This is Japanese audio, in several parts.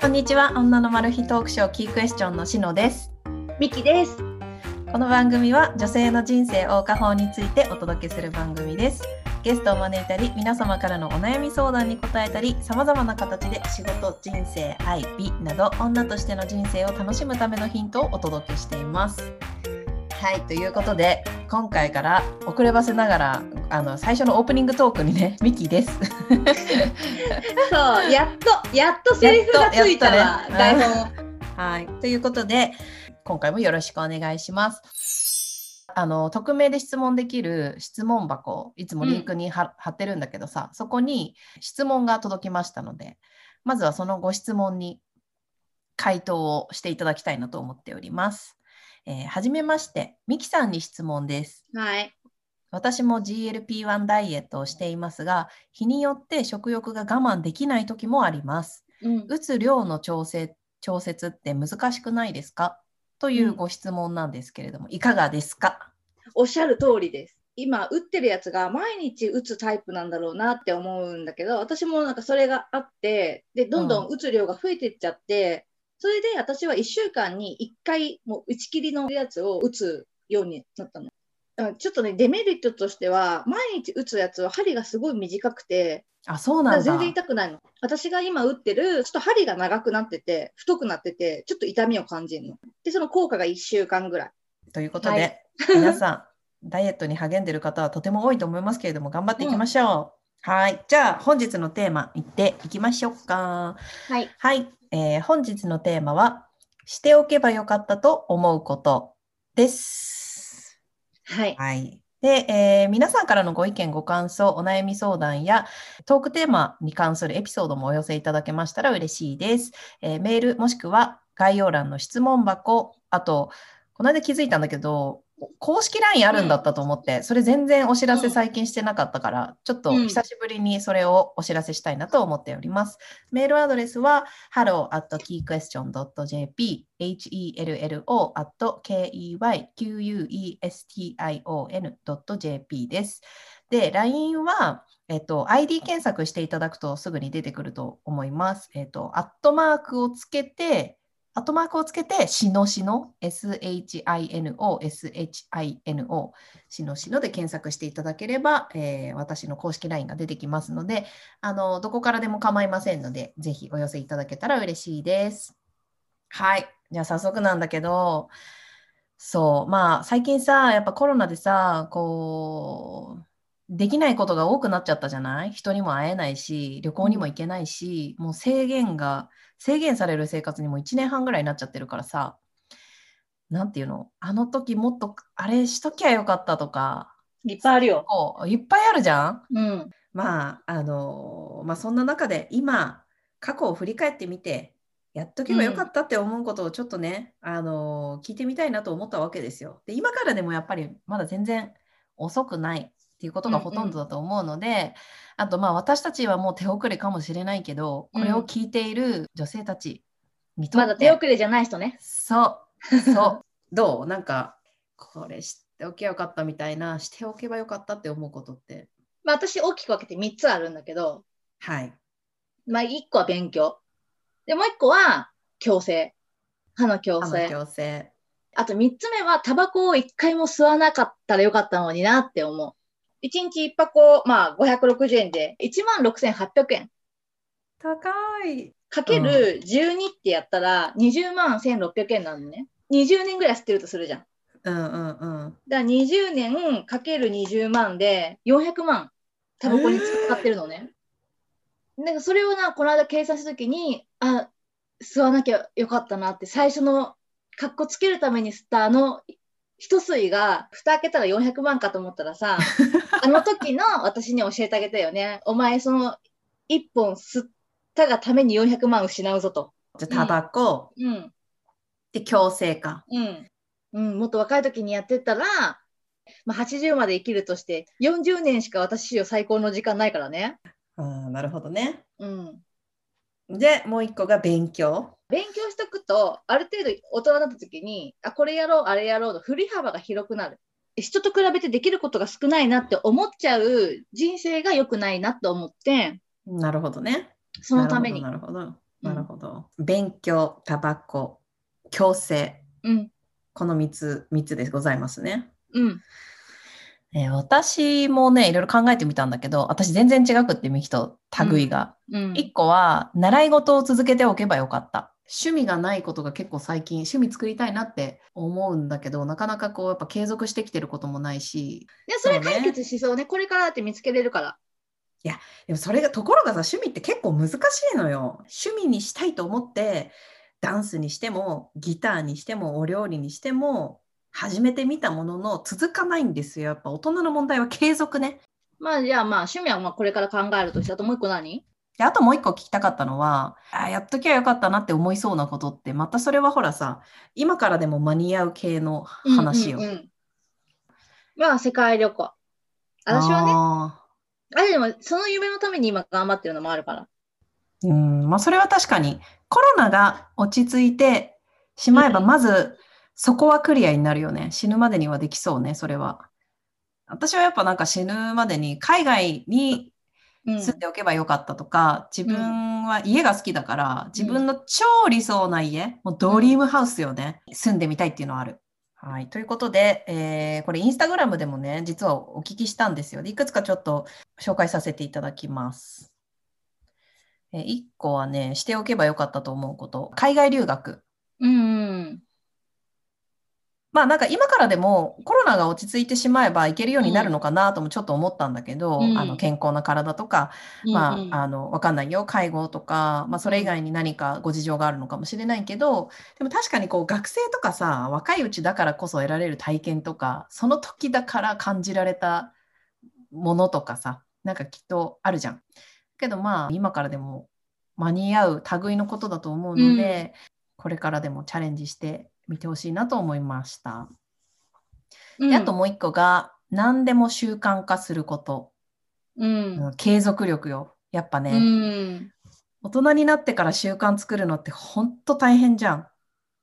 こんにちは。女のマル秘トークショーキークエスチョンのしのです。ミキです。この番組は女性の人生謳歌法についてお届けする番組です。ゲストを招いたり皆様からのお悩み相談に答えたりさまざまな形で仕事人生愛美など女としての人生を楽しむためのヒントをお届けしています。はいということで今回から遅ればせながらあの最初のオープニングトークにね ミキです そう、やっと、やっとセリフがついたわ、ね台本。はい。ということで、今回もよろしくお願いします。あの、匿名で質問できる質問箱、いつもリンクに貼,、貼ってるんだけどさ、そこに質問が届きましたので、まずはそのご質問に回答をしていただきたいなと思っております。えーはじめまして、ミキさんに質問です。はい。私も GLP-1 ダイエットをしていますが、日によって食欲が我慢できない時もあります。うん、打つ量の調整調節って難しくないですか？というご質問なんですけれども、いかがですか？おっしゃる通りです。今、打ってるやつが毎日打つタイプなんだろうなって思うんだけど、私もなんかそれがあって、で、どんどん打つ量が増えていっちゃって、それで私は1週間に1回、もう打ち切りのやつを打つようになったの。うんちょっとね、デメリットとしては、毎日打つやつは針がすごい短くて、あ、そうなんだ。だ全然痛くないの。私が今打ってる、ちょっと針が長くなってて、太くなってて、ちょっと痛みを感じるの。で、その効果が1週間ぐらい。ということで、はい 皆さん、ダイエットに励んでる方はとても多いと思いますけれども、頑張っていきましょう。はい。じゃあ、本日のテーマ、いっていきましょうか。はい。はい、えー本日のテーマは、しておけばよかったと思うことです。はい。はい。で、えー皆さんからのご意見、ご感想、お悩み相談やトークテーマに関するエピソードもお寄せいただけましたら嬉しいです。えーメールもしくは概要欄の質問箱、あと、この間気づいたんだけど、公式 LINE あるんだったと思って、それ全然お知らせ最近してなかったから、ちょっとうん久しぶりにそれをお知らせしたいなと思っております。メールアドレスは hello.keyquestion.jp hello.keyquestion.jp です。で、LINE は、えっと、ID 検索していただくとすぐに出てくると思います。えっと、アットマークをつけて、アットマークをつけて、しのしの、shino, shino, しのしので検索していただければ、えー私の公式 LINE が出てきますので、あの、どこからでも構いませんので、ぜひお寄せいただけたら嬉しいです。はい。じゃあ早速なんだけど、そう、まあ最近さ、やっぱコロナでさ、こう、できないことが多くなっちゃったじゃない？人にも会えないし、旅行にも行けないし、もう制限が、制限される生活にも1年半ぐらいになっちゃってるからさ、なんていうの？あの時もっとあれしときゃよかったとか、いっぱいあるよ。いっぱいあるじゃん？うん。まあ、あのまあ、そんな中で今、過去を振り返ってみて、やっとけばよかったって思うことをちょっとね、あの聞いてみたいなと思ったわけですよ。で、今からでもやっぱりまだ全然遅くないっていうことがほとんどだと思うので、あとまあ私たちはもう手遅れかもしれないけど、これを聞いている女性たちにとって、まだ手遅れじゃない人ね。そう、そう。どう？なんか、これ知っておけばよかったみたいな、しておけばよかったって思うことって？まあ私大きく分けて3つあるんだけど、はい。まあ1個は勉強。で、もう1個は矯正。歯の矯歯の正。矯正。あと3つ目はタバコを1回も吸わなかったらよかったのになって思う。1日1箱、まあ560円で16,800円。高い。かける12ってやったら20万1600円なのね。20年ぐらい吸ってるとするじゃん。うんうんうん。だから20年かける20万で400万タバコに使ってるのね。なんかそれをな、この間計算したときに、あ、吸わなきゃよかったなって、最初のカッコつけるために吸ったあの一吸いが、蓋開けたら400万かと思ったらさ、あの時の私に教えてあげたよね。お前その一本吸ったがために400万失うぞと。じゃあ、タバコ、うん。で、矯正か。うん。うん、もっと若い時にやってたら、まあ、80まで生きるとして、40年しか私史上最高の時間ないからね。あーなるほどね。うん。で、もう一個が勉強。勉強しとくと、ある程度大人になった時に、あ、これやろう、あれやろうと振り幅が広くなる。人と比べてできることが少ないなって思っちゃう人生が良くないなと思って、なるほどね。そのために。なるほど。なるほどなるほど。勉強、タバコ、矯正。うん。この3つ、3つでございますね。うん。えー私もね、いろいろ考えてみたんだけど、私全然違くって、ミキと類が。うん。1個は、習い事を続けておけばよかった。趣味がないことが結構最近、趣味作りたいなって思うんだけど、なかなかこう、やっぱ継続してきてることもないし、で、それ解決しそうね。これからだって見つけれるから。でもそれが、ところがさ、趣味って結構難しいのよ。趣味にしたいと思って、ダンスにしても、ギターにしても、お料理にしても、始めてみたものの続かないんですよ。やっぱ大人の問題は継続ね。まあ、じゃあまあ、趣味はまあこれから考えるとして、あともう一個何？であともう一個聞きたかったのは、あやっときゃよかったなって思いそうなことって、またそれはほらさ、今からでも間に合う系の話よ。うんうんうんまあ、世界旅行。私はね、ああれでも、その夢のために今頑張ってるのもあるから。ーうん、まあそれは確かに、コロナが落ち着いてしまえば、うんまずそこはクリアになるよね。死ぬまでにはできそうね、それは。私はやっぱなんか死ぬまでに海外にうん。住んでおけばよかったとか、自分は家が好きだから、自分の超理想な家、もうドリームハウスよね、住んでみたいっていうのはある。はい。ということで、えーこれインスタグラムでもね、実はお聞きしたんですよ。でいくつかちょっと紹介させていただきます。えー、1個はね、しておけばよかったと思うこと。海外留学。うんうん。まあなんか今からでもコロナが落ち着いてしまえば行けるようになるのかなともちょっと思ったんだけど、うんあの健康な体とか、まあ、あの、わかんないよ。介護とか、まあ、それ以外に何かご事情があるのかもしれないけど、でも確かにこう、学生とかさ、若いうちだからこそ得られる体験とか、その時だから感じられたものとかさ、なんかきっとあるじゃん。けどまあ、今からでも間に合う類のことだと思うので、これからでもチャレンジしてみてほしいなと思いました。うん、であともう一個が、何でも習慣化すること。うん。うん継続力よ。やっぱね。うん。大人になってから習慣作るのって本当大変じゃん。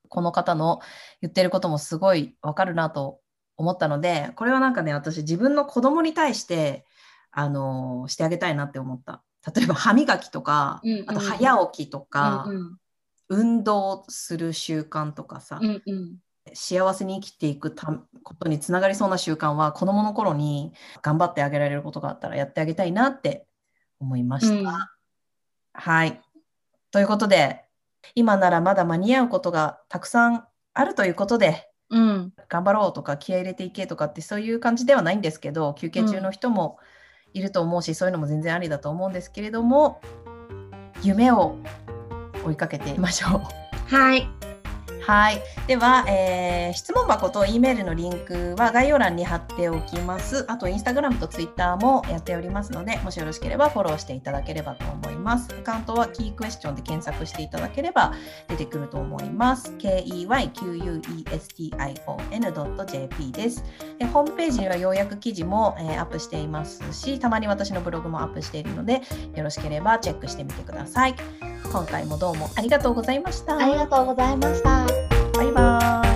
この方の言ってることもすごいわかるなと思ったので、これはなんかね、私自分の子供に対して、あのーしてあげたいなって思った。例えば歯磨きとかうんう、んあと早起きとか、うん運動する習慣とかさ、うんうん幸せに生きていくたことにつながりそうな習慣は子供の頃に頑張ってあげられることがあったらやってあげたいなって思いました。うんはい。ということで、今ならまだ間に合うことがたくさんあるということで、うん頑張ろうとか気合い入れていけとかってそういう感じではないんですけど、休憩中の人もいると思うし、そういうのも全然ありだと思うんですけれども、夢を追いかけていきましょう。はい。はい。では、えー質問箱と E メールのリンクは概要欄に貼っておきます。あと、インスタグラムとツイッターもやっておりますので、もしよろしければフォローしていただければと思います。アカウントはキークエスチョンで検索していただければ出てくると思います。keyquestion.jp です。でホームページには要約記事も、えーアップしていますし、たまに私のブログもアップしているので、よろしければチェックしてみてください。今回もどうもありがとうございました。ありがとうございました。バイバイ。